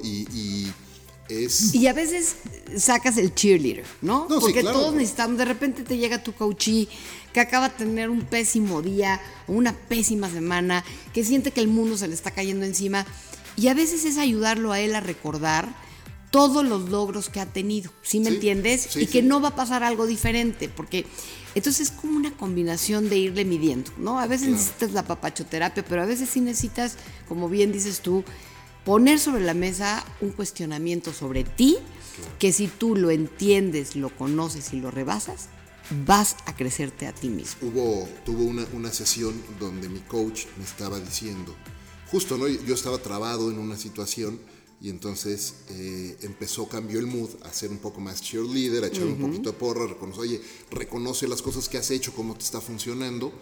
Es... Y a veces sacas el cheerleader, ¿no? No, sí, Porque claro. todos necesitamos, de repente te llega tu coachee que acaba de tener un pésimo día o una pésima semana, que siente que el mundo se le está cayendo encima. Y a veces es ayudarlo a él a recordar todos los logros que ha tenido, ¿sí me Sí, entiendes? sí, y que no va a pasar algo diferente, porque entonces es como una combinación de irle midiendo, ¿no? A veces necesitas la papachoterapia, pero a veces sí necesitas, como bien dices tú, poner sobre la mesa un cuestionamiento sobre ti, que si tú lo entiendes, lo conoces y lo rebasas, vas a crecerte a ti mismo. Hubo, tuvo una, una sesión donde mi coach me estaba diciendo, justo, ¿no? Yo estaba trabado en una situación y entonces eh, empezó, cambió el mood a ser un poco más cheerleader, a echar un poquito de porra, reconoce, oye, reconoce las cosas que has hecho, cómo te está funcionando.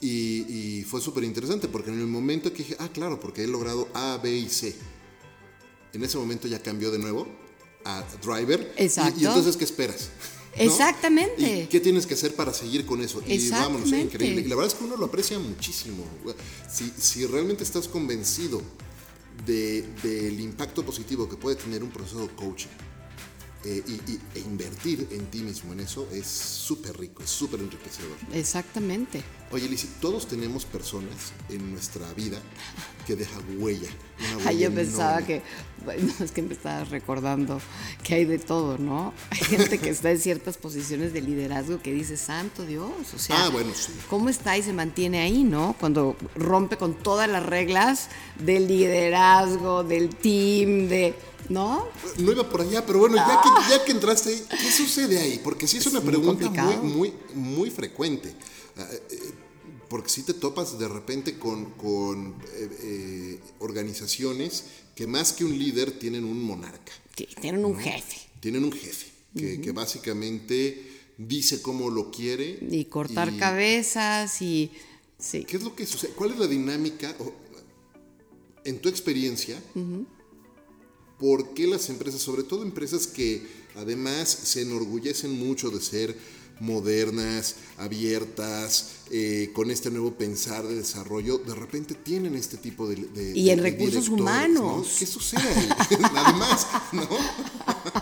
Y, y fue súper interesante porque en el momento que dije, ah, claro, porque he logrado A, B y C, en ese momento ya cambió de nuevo a driver. Exacto. Y, entonces, ¿qué esperas? ¿No? Exactamente. ¿Y qué tienes que hacer para seguir con eso? Y vámonos, Exactamente. increíble. Y la verdad es que uno lo aprecia muchísimo. Si, si realmente estás convencido de- del impacto positivo que puede tener un proceso de coaching eh, y, y- e invertir en ti mismo en eso, es súper rico, es súper enriquecedor. Exactamente. Oye, Lizzy, todos tenemos personas en nuestra vida que dejan huella. Una huella (laughs) Ay, yo pensaba que, bueno, es que me estabas recordando que hay de todo, ¿no? Hay gente que está en ciertas posiciones de liderazgo que dice, santo Dios, o sea, Ah, bueno, sí. ¿cómo está y se mantiene ahí, no? Cuando rompe con todas las reglas del liderazgo, del team, de, ¿no? No iba por allá, pero bueno, ya que, ya que entraste ahí, ¿qué sucede ahí? Porque sí es, Es una muy pregunta complicado. muy, muy, muy frecuente. Ah, eh, porque sí te topas de repente con, con, eh, eh, organizaciones que más que un líder tienen un monarca, Sí, tienen un jefe. tienen un jefe, que, que básicamente dice cómo lo quiere. Y cortar y- cabezas y... Sí. ¿Qué es lo que sucede? ¿Cuál es la dinámica, en tu experiencia, por qué las empresas, sobre todo empresas que además se enorgullecen mucho de ser modernas, abiertas, eh, con este nuevo pensar de desarrollo, de repente tienen este tipo de... de- Y en de recursos humanos. ¿Qué sucede (laughs) además, ¿no? (laughs)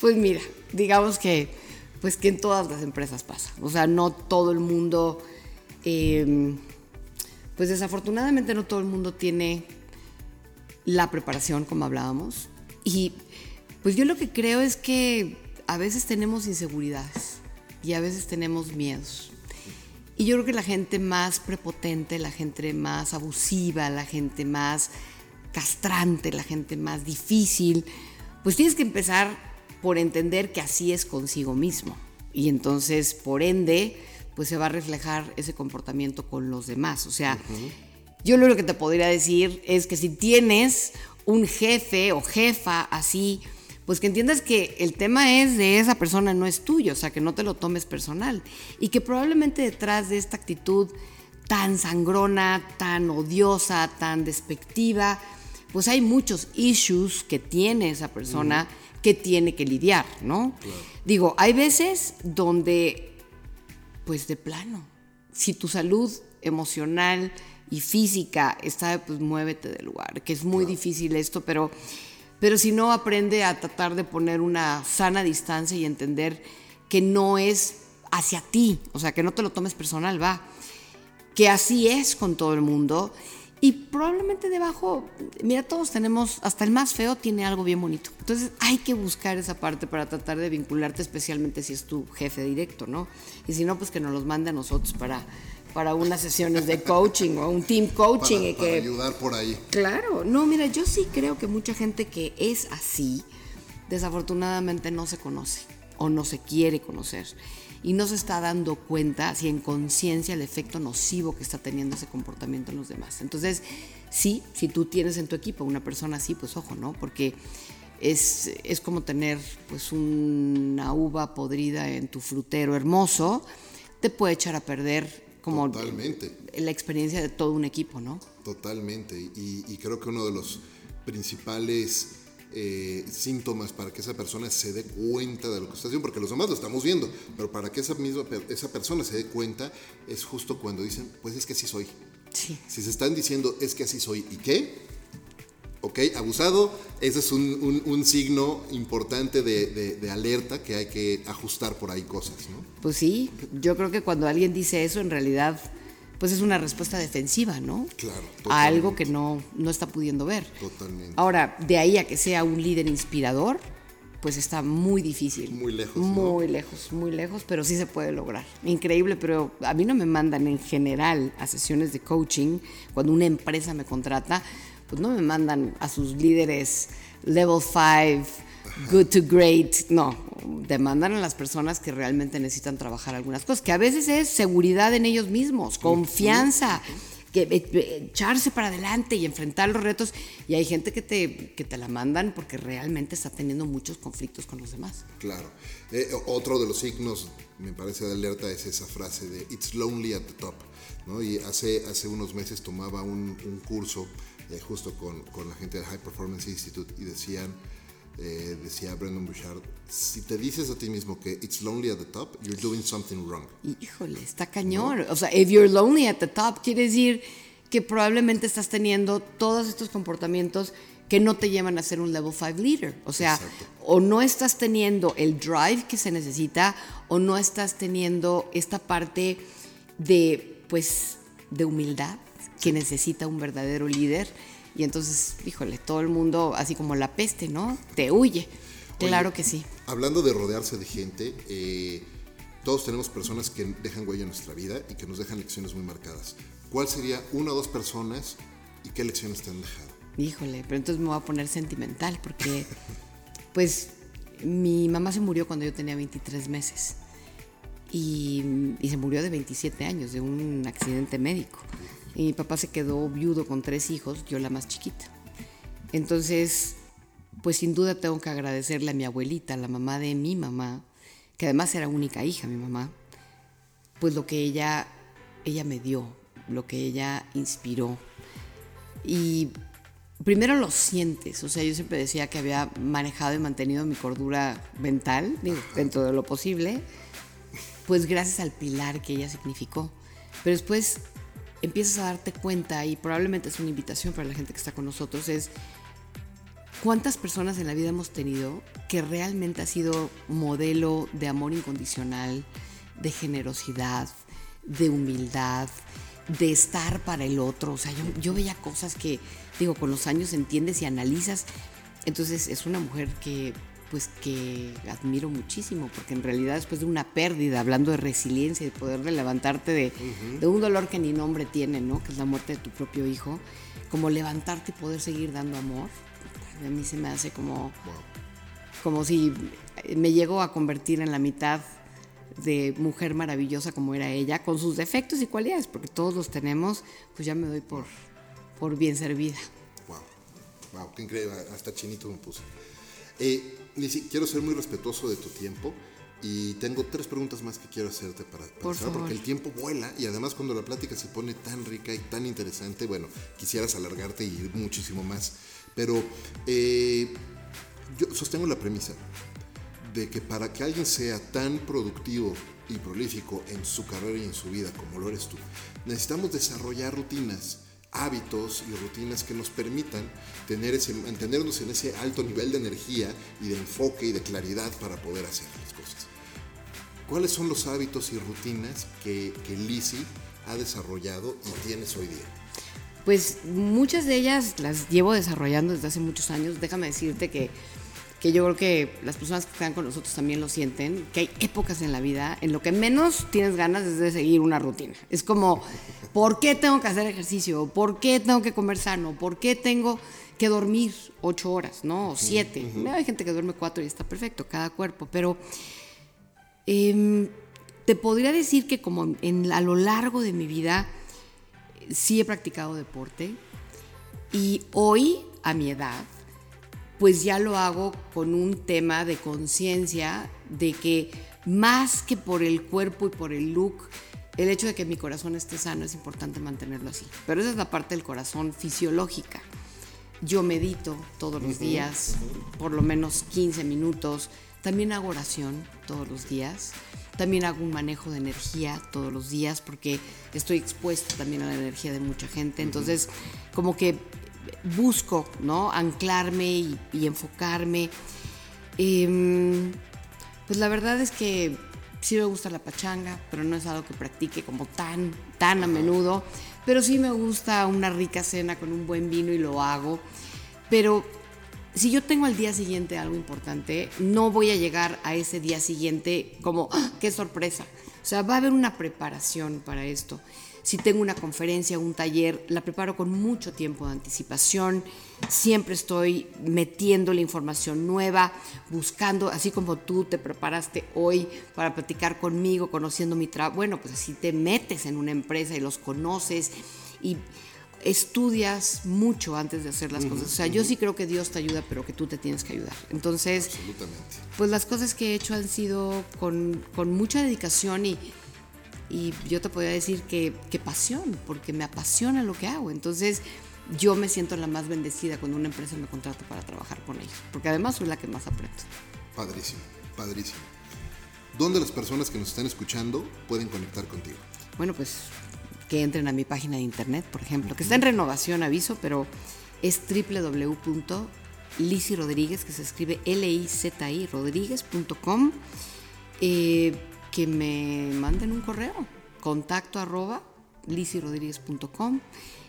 Pues mira, digamos que, pues que en todas las empresas pasa. O sea, no todo el mundo, eh, pues desafortunadamente no todo el mundo tiene la preparación, como hablábamos. Y pues yo lo que creo es que a veces tenemos inseguridades y a veces tenemos miedos. Y yo creo que la gente más prepotente, la gente más abusiva, la gente más castrante, la gente más difícil, pues tienes que empezar por entender que así es consigo mismo. Y entonces, por ende, pues se va a reflejar ese comportamiento con los demás. O sea, yo lo único que te podría decir es que si tienes un jefe o jefa así, pues que entiendas que el tema es de esa persona, no es tuyo, o sea, que no te lo tomes personal. Y que probablemente detrás de esta actitud tan sangrona, tan odiosa, tan despectiva, pues hay muchos issues que tiene esa persona que tiene que lidiar, ¿no? Digo, hay veces donde, pues de plano, si tu salud emocional y física está, pues muévete del lugar, que es muy difícil esto, pero, pero si no, aprende a tratar de poner una sana distancia y entender que no es hacia ti, o sea, que no te lo tomes personal, va, que así es con todo el mundo. Y probablemente debajo, mira, todos tenemos, hasta el más feo tiene algo bien bonito. Entonces hay que buscar esa parte para tratar de vincularte, especialmente si es tu jefe directo, ¿no? Y si no, pues que nos los mande a nosotros para, para unas sesiones de coaching o un team coaching. Para, y para que, ayudar por ahí. Claro, no, mira, yo sí creo que mucha gente que es así, desafortunadamente no se conoce o no se quiere conocer y no se está dando cuenta, si en conciencia, el efecto nocivo que está teniendo ese comportamiento en los demás. Entonces, sí, si tú tienes en tu equipo una persona así, pues ojo, ¿no? Porque es, es como tener pues una uva podrida en tu frutero hermoso, te puede echar a perder como Totalmente. la experiencia de todo un equipo, ¿no? Totalmente. Y, y creo que uno de los principales eh, síntomas para que esa persona se dé cuenta de lo que está haciendo, porque los demás lo estamos viendo, pero para que esa misma esa persona se dé cuenta es justo cuando dicen, pues es que así soy. Sí. Si se están diciendo, es que así soy, ¿y qué? ¿Ok? Abusado, ese es un, un, signo importante de, de, alerta que hay que ajustar por ahí cosas, ¿no? Pues sí, yo creo que cuando alguien dice eso, en realidad, pues es una respuesta defensiva, ¿no? Claro. A algo que no, no está pudiendo ver. Totalmente. Ahora, de ahí a que sea un líder inspirador, pues está muy difícil. Muy lejos. Muy lejos, muy lejos, pero sí se puede lograr. Increíble, pero a mí no me mandan en general a sesiones de coaching cuando una empresa me contrata, pues no me mandan a sus líderes level 5, good to great, no, demandan a las personas que realmente necesitan trabajar algunas cosas, que a veces es seguridad en ellos mismos, confianza que eh, eh, echarse para adelante y enfrentar los retos. Y hay gente que te, que te la mandan porque realmente está teniendo muchos conflictos con los demás. Claro. Eh, otro de los signos, me parece, de alerta es esa frase de It's lonely at the top. ¿no? Y hace, hace unos meses tomaba un, un curso justo con, con, la gente del High Performance Institute y decían eh, decía Brendan Bouchard, si te dices a ti mismo que it's lonely at the top, you're doing something wrong. Híjole, está cañón. O sea, if you're lonely at the top, quiere decir que probablemente estás teniendo todos estos comportamientos que no te llevan a ser un level 5 leader. O sea, o no estás teniendo el drive que se necesita, o no estás teniendo esta parte de, pues, de humildad que necesita un verdadero líder y entonces, híjole, todo el mundo, así como la peste, ¿no? Te huye. Claro que sí. Hablando de rodearse de gente, eh, todos tenemos personas que dejan huella en nuestra vida y que nos dejan lecciones muy marcadas. ¿Cuál sería una o dos personas y qué lecciones te han dejado? Híjole, pero entonces me voy a poner sentimental porque, (laughs) pues, mi mamá se murió cuando yo tenía 23 meses y, y se murió de 27 años de un accidente médico. Y mi papá se quedó viudo con tres hijos, yo la más chiquita. Entonces, pues sin duda tengo que agradecerle a mi abuelita, la mamá de mi mamá, que además era única hija, mi mamá, pues lo que ella, ella me dio, lo que ella inspiró. Y primero lo sientes, o sea, yo siempre decía que había manejado y mantenido mi cordura mental, dentro de lo posible, pues gracias al pilar que ella significó. Pero después empiezas a darte cuenta, y probablemente es una invitación para la gente que está con nosotros, es cuántas personas en la vida hemos tenido que realmente ha sido modelo de amor incondicional, de generosidad, de humildad, de estar para el otro. O sea, yo, yo veía cosas que, digo, con los años entiendes y analizas. Entonces es una mujer que pues que admiro muchísimo, porque en realidad después de una pérdida, hablando de resiliencia, de poder levantarte de, de, un dolor que ni nombre tiene, ¿no? Que es la muerte de tu propio hijo, como levantarte y poder seguir dando amor, a mí se me hace como, como si me llego a convertir en la mitad de mujer maravillosa como era ella, con sus defectos y cualidades, porque todos los tenemos, pues ya me doy por, por bien servida. Wow, wow, qué increíble, hasta chinito me puse. Eh, quiero ser muy respetuoso de tu tiempo y tengo tres preguntas más que quiero hacerte para, para porque el tiempo vuela y además cuando la plática se pone tan rica y tan interesante, bueno, quisieras alargarte y ir muchísimo más. Pero eh, yo sostengo la premisa de que para que alguien sea tan productivo y prolífico en su carrera y en su vida como lo eres tú, necesitamos desarrollar rutinas hábitos y rutinas que nos permitan tener ese, mantenernos en ese alto nivel de energía y de enfoque y de claridad para poder hacer las cosas. ¿Cuáles son los hábitos y rutinas que, que Lizzie ha desarrollado y tienes hoy día? Pues muchas de ellas las llevo desarrollando desde hace muchos años. Déjame decirte que que yo creo que las personas que están con nosotros también lo sienten, que hay épocas en la vida en lo que menos tienes ganas es de seguir una rutina. Es como, ¿por qué tengo que hacer ejercicio? ¿Por qué tengo que comer sano? ¿Por qué tengo que dormir ocho horas, no? O siete. Hay gente que duerme cuatro y está perfecto, cada cuerpo, pero em, te podría decir que como en, a lo largo de mi vida sí he practicado deporte y hoy, a mi edad, pues ya lo hago con un tema de conciencia de que más que por el cuerpo y por el look, el hecho de que mi corazón esté sano es importante mantenerlo así. Pero esa es la parte del corazón fisiológica. Yo medito todos los días, por lo menos 15 minutos. También hago oración todos los días. También hago un manejo de energía todos los días porque estoy expuesto también a la energía de mucha gente. Entonces, como que busco, ¿no? Anclarme y, y enfocarme. Em, pues la verdad es que sí me gusta la pachanga, pero no es algo que practique como tan, tan a menudo. Pero sí me gusta una rica cena con un buen vino y lo hago. Pero si yo tengo al día siguiente algo importante, no voy a llegar a ese día siguiente como, ¡ah! qué sorpresa. O sea, va a haber una preparación para esto. Si tengo una conferencia o un taller, la preparo con mucho tiempo de anticipación. Siempre estoy metiendo la información nueva, buscando, así como tú te preparaste hoy para platicar conmigo, conociendo mi trabajo. Bueno, pues así te metes en una empresa y los conoces y estudias mucho antes de hacer las cosas. O sea, yo sí creo que Dios te ayuda, pero que tú te tienes que ayudar. Entonces, pues las cosas que he hecho han sido con, con mucha dedicación y y yo te podría decir que, que, pasión, porque me apasiona lo que hago. Entonces, yo me siento la más bendecida cuando una empresa me contrata para trabajar con ellos, porque además soy la que más aprendo. Padrísimo, padrísimo. ¿Dónde las personas que nos están escuchando pueden conectar contigo? Bueno, pues que entren a mi página de internet, por ejemplo, que está en renovación, aviso, pero es www.lizirodríguez, que se escribe L-I-Z-I, rodríguez.com. Eh, que me manden un correo, contacto arroba lisirodríguez.com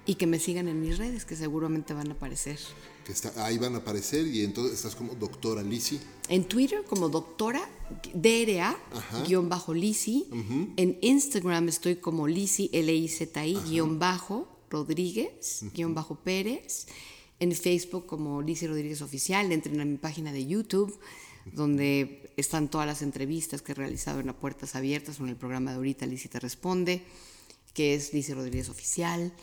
y que me sigan en mis redes, que seguramente van a aparecer. Que está, ahí van a aparecer y entonces estás como doctora Lisi. En Twitter como doctora DRA, guion bajo Lisi. En Instagram estoy como Lisi, L-I-Z-I, guion bajo Rodríguez, guion bajo Pérez. En Facebook como Lisi Rodríguez Oficial. Entren a mi página de YouTube donde están todas las entrevistas que he realizado en A Puertas Abiertas con el programa de ahorita te responde, que es Lizy Rodríguez Oficial.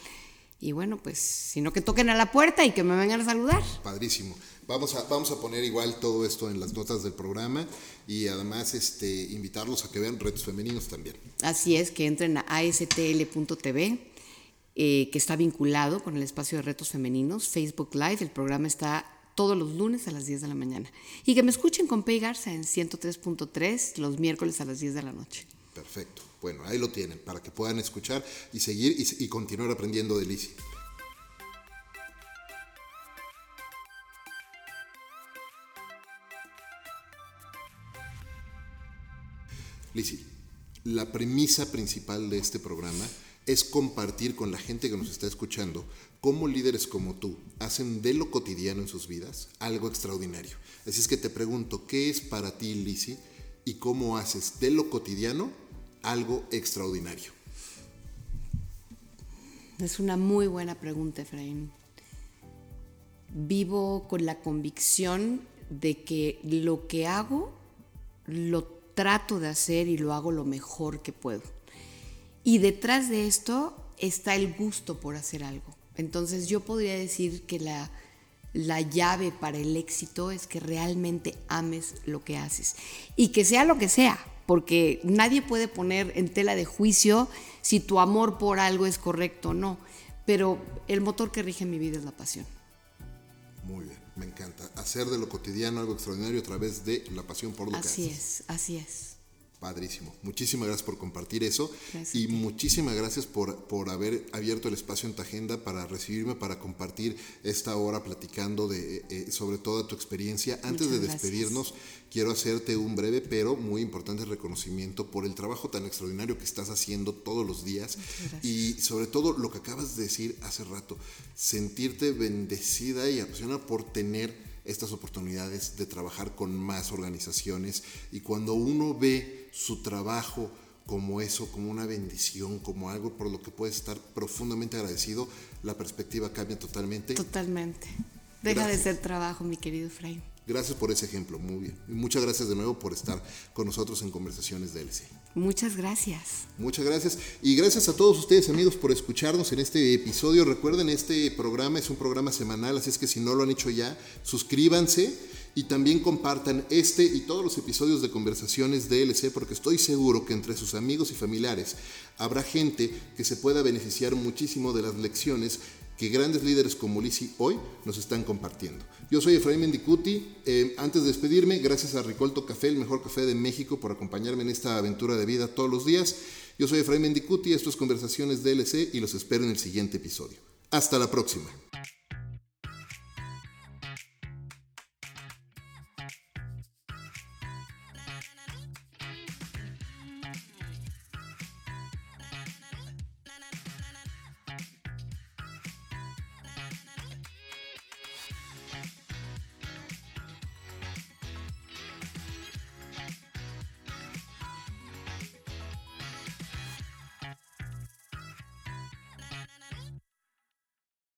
Y bueno, pues, sino que toquen a la puerta y que me vengan a saludar. Padrísimo. Vamos a, vamos a poner igual todo esto en las notas del programa y además este, invitarlos a que vean retos femeninos también. Así es, que entren a astl.tv, eh, que está vinculado con el espacio de retos femeninos, Facebook Live. El programa está todos los lunes a las 10 de la mañana. Y que me escuchen con Pei Garza en 103.3 los miércoles a las 10 de la noche. Perfecto. Bueno, ahí lo tienen, para que puedan escuchar y seguir y, continuar aprendiendo de Lizzie. Lizzie, la premisa principal de este programa es compartir con la gente que nos está escuchando cómo líderes como tú hacen de lo cotidiano en sus vidas algo extraordinario. Así es que te pregunto, ¿qué es para ti, Lisi, y cómo haces de lo cotidiano algo extraordinario? Es una muy buena pregunta, Efraín. Vivo con la convicción de que lo que hago lo trato de hacer y lo hago lo mejor que puedo. Y detrás de esto está el gusto por hacer algo. Entonces yo podría decir que la, la llave para el éxito es que realmente ames lo que haces y que sea lo que sea, porque nadie puede poner en tela de juicio si tu amor por algo es correcto o no, pero el motor que rige mi vida es la pasión. Muy bien, me encanta. Hacer de lo cotidiano algo extraordinario a través de la pasión por lo que haces. Así es, así es. Padrísimo. Muchísimas gracias por compartir eso. Y muchísimas gracias por, por haber abierto el espacio en tu agenda para recibirme, para compartir esta hora platicando de, eh, eh, sobre toda tu experiencia. Antes de despedirnos, quiero hacerte un breve pero muy importante reconocimiento por el trabajo tan extraordinario que estás haciendo todos los días. Y sobre todo lo que acabas de decir hace rato, sentirte bendecida y apasionada por tener estas oportunidades de trabajar con más organizaciones y cuando uno ve su trabajo como eso, como una bendición, como algo por lo que puede estar profundamente agradecido, la perspectiva cambia totalmente. Totalmente. Deja de ser trabajo, mi querido Efraín. Gracias por ese ejemplo, muy bien. Y muchas gracias de nuevo por estar con nosotros en Conversaciones de LC. Muchas gracias. Muchas gracias. Y gracias a todos ustedes, amigos, por escucharnos en este episodio. Recuerden, este programa es un programa semanal, así es que si no lo han hecho ya, suscríbanse y también compartan este y todos los episodios de Conversaciones de LC, porque estoy seguro que entre sus amigos y familiares habrá gente que se pueda beneficiar muchísimo de las lecciones que grandes líderes como Lisi hoy nos están compartiendo. Yo soy Efraín Mendicuti. Eh, antes de despedirme, gracias a Ricolto Café, el mejor café de México, por acompañarme en esta aventura de vida todos los días. Yo soy Efraín Mendicuti, esto es Conversaciones DLC y los espero en el siguiente episodio. Hasta la próxima.